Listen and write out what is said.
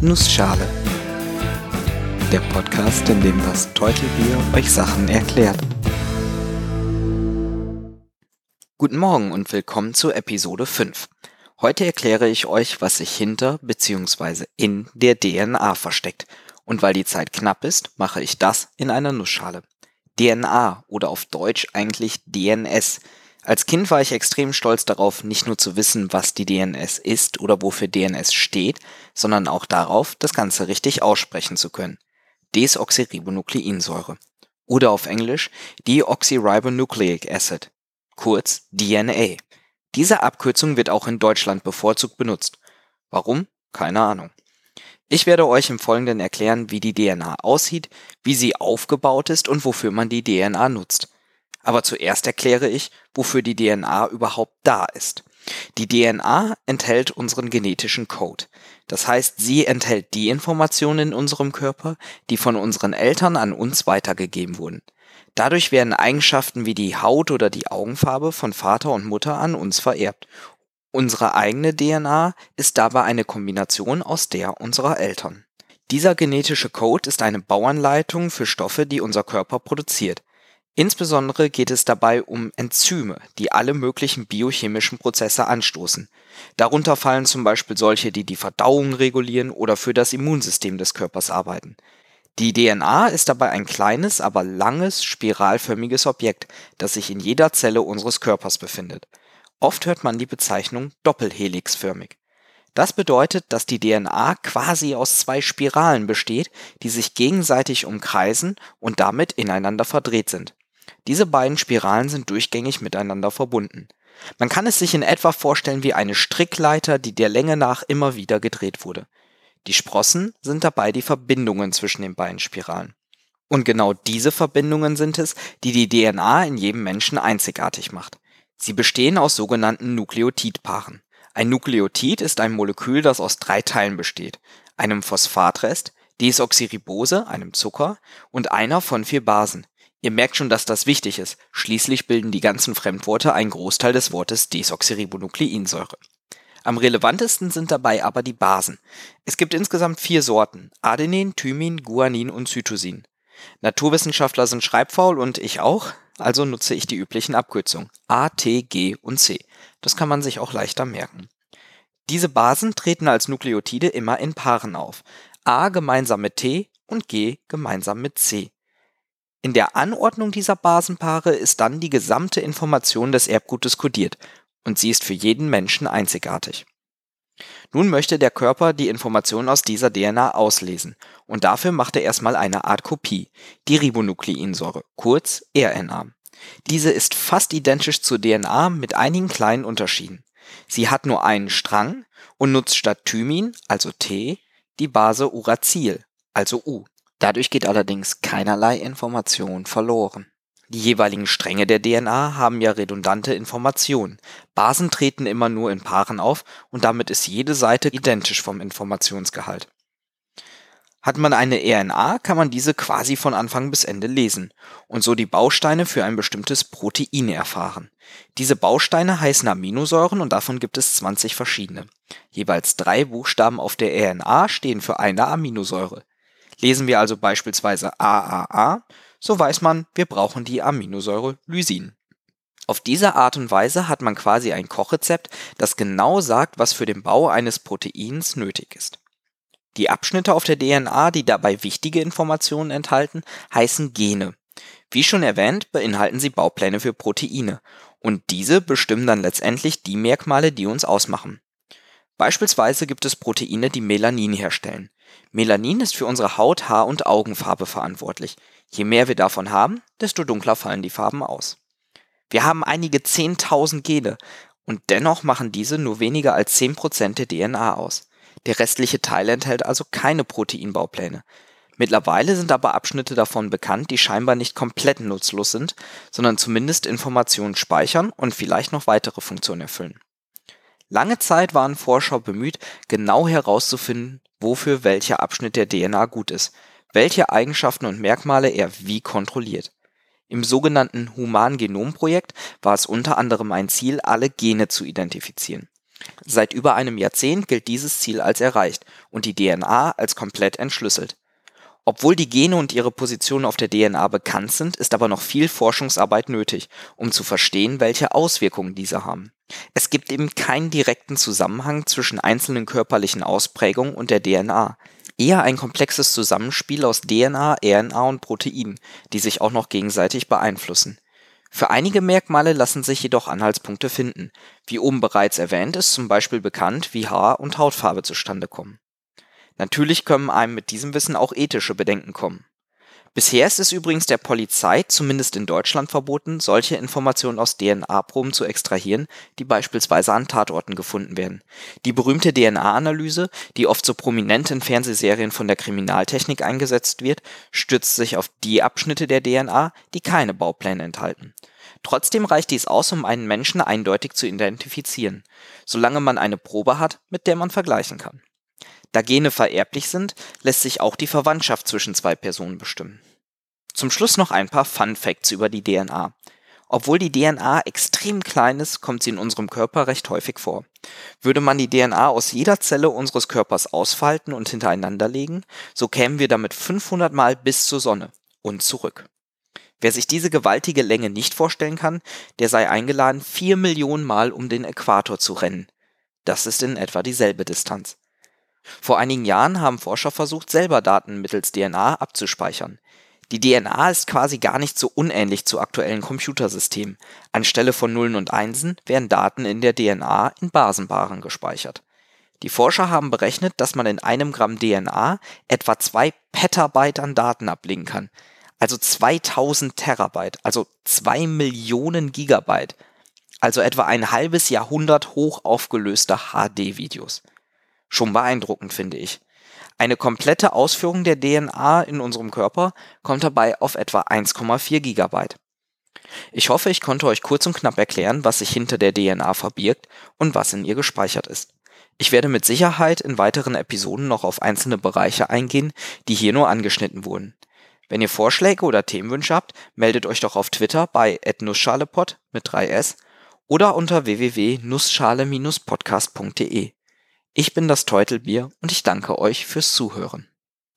Nussschale. Der Podcast, in dem das Teutelbier euch Sachen erklärt. Guten Morgen und willkommen zu Episode 5. Heute erkläre ich euch, was sich hinter bzw. in der DNA versteckt. Und weil die Zeit knapp ist, mache ich das in einer Nussschale. DNA oder auf Deutsch eigentlich DNS als Kind war ich extrem stolz darauf, nicht nur zu wissen, was die DNS ist oder wofür DNS steht, sondern auch darauf, das Ganze richtig aussprechen zu können. Desoxyribonukleinsäure. Oder auf Englisch Deoxyribonucleic Acid. Kurz DNA. Diese Abkürzung wird auch in Deutschland bevorzugt benutzt. Warum? Keine Ahnung. Ich werde euch im Folgenden erklären, wie die DNA aussieht, wie sie aufgebaut ist und wofür man die DNA nutzt. Aber zuerst erkläre ich, wofür die DNA überhaupt da ist. Die DNA enthält unseren genetischen Code. Das heißt, sie enthält die Informationen in unserem Körper, die von unseren Eltern an uns weitergegeben wurden. Dadurch werden Eigenschaften wie die Haut oder die Augenfarbe von Vater und Mutter an uns vererbt. Unsere eigene DNA ist dabei eine Kombination aus der unserer Eltern. Dieser genetische Code ist eine Bauanleitung für Stoffe, die unser Körper produziert. Insbesondere geht es dabei um Enzyme, die alle möglichen biochemischen Prozesse anstoßen. Darunter fallen zum Beispiel solche, die die Verdauung regulieren oder für das Immunsystem des Körpers arbeiten. Die DNA ist dabei ein kleines, aber langes, spiralförmiges Objekt, das sich in jeder Zelle unseres Körpers befindet. Oft hört man die Bezeichnung doppelhelixförmig. Das bedeutet, dass die DNA quasi aus zwei Spiralen besteht, die sich gegenseitig umkreisen und damit ineinander verdreht sind. Diese beiden Spiralen sind durchgängig miteinander verbunden. Man kann es sich in etwa vorstellen wie eine Strickleiter, die der Länge nach immer wieder gedreht wurde. Die Sprossen sind dabei die Verbindungen zwischen den beiden Spiralen. Und genau diese Verbindungen sind es, die die DNA in jedem Menschen einzigartig macht. Sie bestehen aus sogenannten Nukleotidpaaren. Ein Nukleotid ist ein Molekül, das aus drei Teilen besteht. Einem Phosphatrest, Desoxyribose, einem Zucker und einer von vier Basen, Ihr merkt schon, dass das wichtig ist. Schließlich bilden die ganzen Fremdworte einen Großteil des Wortes Desoxyribonukleinsäure. Am relevantesten sind dabei aber die Basen. Es gibt insgesamt vier Sorten. Adenin, Thymin, Guanin und Cytosin. Naturwissenschaftler sind schreibfaul und ich auch, also nutze ich die üblichen Abkürzungen A, T, G und C. Das kann man sich auch leichter merken. Diese Basen treten als Nukleotide immer in Paaren auf. A gemeinsam mit T und G gemeinsam mit C. In der Anordnung dieser Basenpaare ist dann die gesamte Information des Erbgutes kodiert und sie ist für jeden Menschen einzigartig. Nun möchte der Körper die Information aus dieser DNA auslesen und dafür macht er erstmal eine Art Kopie, die Ribonukleinsäure, kurz RNA. Diese ist fast identisch zur DNA mit einigen kleinen Unterschieden. Sie hat nur einen Strang und nutzt statt Thymin, also T, die Base Uracil, also U. Dadurch geht allerdings keinerlei Information verloren. Die jeweiligen Stränge der DNA haben ja redundante Informationen. Basen treten immer nur in Paaren auf und damit ist jede Seite identisch vom Informationsgehalt. Hat man eine RNA, kann man diese quasi von Anfang bis Ende lesen und so die Bausteine für ein bestimmtes Protein erfahren. Diese Bausteine heißen Aminosäuren und davon gibt es 20 verschiedene. Jeweils drei Buchstaben auf der RNA stehen für eine Aminosäure. Lesen wir also beispielsweise AAA, so weiß man, wir brauchen die Aminosäure Lysin. Auf diese Art und Weise hat man quasi ein Kochrezept, das genau sagt, was für den Bau eines Proteins nötig ist. Die Abschnitte auf der DNA, die dabei wichtige Informationen enthalten, heißen Gene. Wie schon erwähnt, beinhalten sie Baupläne für Proteine und diese bestimmen dann letztendlich die Merkmale, die uns ausmachen. Beispielsweise gibt es Proteine, die Melanin herstellen. Melanin ist für unsere Haut, Haar und Augenfarbe verantwortlich. Je mehr wir davon haben, desto dunkler fallen die Farben aus. Wir haben einige 10.000 Gene und dennoch machen diese nur weniger als 10% der DNA aus. Der restliche Teil enthält also keine Proteinbaupläne. Mittlerweile sind aber Abschnitte davon bekannt, die scheinbar nicht komplett nutzlos sind, sondern zumindest Informationen speichern und vielleicht noch weitere Funktionen erfüllen. Lange Zeit waren Forscher bemüht, genau herauszufinden, wofür welcher Abschnitt der DNA gut ist, welche Eigenschaften und Merkmale er wie kontrolliert. Im sogenannten Human-Genom-Projekt war es unter anderem ein Ziel, alle Gene zu identifizieren. Seit über einem Jahrzehnt gilt dieses Ziel als erreicht und die DNA als komplett entschlüsselt. Obwohl die Gene und ihre Position auf der DNA bekannt sind, ist aber noch viel Forschungsarbeit nötig, um zu verstehen, welche Auswirkungen diese haben. Es gibt eben keinen direkten Zusammenhang zwischen einzelnen körperlichen Ausprägungen und der DNA. Eher ein komplexes Zusammenspiel aus DNA, RNA und Proteinen, die sich auch noch gegenseitig beeinflussen. Für einige Merkmale lassen sich jedoch Anhaltspunkte finden. Wie oben bereits erwähnt, ist zum Beispiel bekannt, wie Haar und Hautfarbe zustande kommen Natürlich können einem mit diesem Wissen auch ethische Bedenken kommen. Bisher ist es übrigens der Polizei, zumindest in Deutschland, verboten, solche Informationen aus DNA-Proben zu extrahieren, die beispielsweise an Tatorten gefunden werden. Die berühmte DNA-Analyse, die oft so prominent in Fernsehserien von der Kriminaltechnik eingesetzt wird, stützt sich auf die Abschnitte der DNA, die keine Baupläne enthalten. Trotzdem reicht dies aus, um einen Menschen eindeutig zu identifizieren, solange man eine Probe hat, mit der man vergleichen kann da Gene vererblich sind, lässt sich auch die Verwandtschaft zwischen zwei Personen bestimmen. Zum Schluss noch ein paar Fun Facts über die DNA. Obwohl die DNA extrem klein ist, kommt sie in unserem Körper recht häufig vor. Würde man die DNA aus jeder Zelle unseres Körpers ausfalten und hintereinander legen, so kämen wir damit 500 Mal bis zur Sonne und zurück. Wer sich diese gewaltige Länge nicht vorstellen kann, der sei eingeladen, 4 Millionen Mal um den Äquator zu rennen. Das ist in etwa dieselbe Distanz. Vor einigen Jahren haben Forscher versucht, selber Daten mittels DNA abzuspeichern. Die DNA ist quasi gar nicht so unähnlich zu aktuellen Computersystemen. Anstelle von Nullen und Einsen werden Daten in der DNA in Basenbaren gespeichert. Die Forscher haben berechnet, dass man in einem Gramm DNA etwa 2 Petabyte an Daten ablegen kann. Also 2000 Terabyte, also 2 Millionen Gigabyte. Also etwa ein halbes Jahrhundert hoch aufgelöster HD-Videos. Schon beeindruckend, finde ich. Eine komplette Ausführung der DNA in unserem Körper kommt dabei auf etwa 1,4 Gigabyte. Ich hoffe, ich konnte euch kurz und knapp erklären, was sich hinter der DNA verbirgt und was in ihr gespeichert ist. Ich werde mit Sicherheit in weiteren Episoden noch auf einzelne Bereiche eingehen, die hier nur angeschnitten wurden. Wenn ihr Vorschläge oder Themenwünsche habt, meldet euch doch auf Twitter bei @nussschalepod mit 3s oder unter www.nussschale-podcast.de. Ich bin das Teutelbier und ich danke euch fürs Zuhören.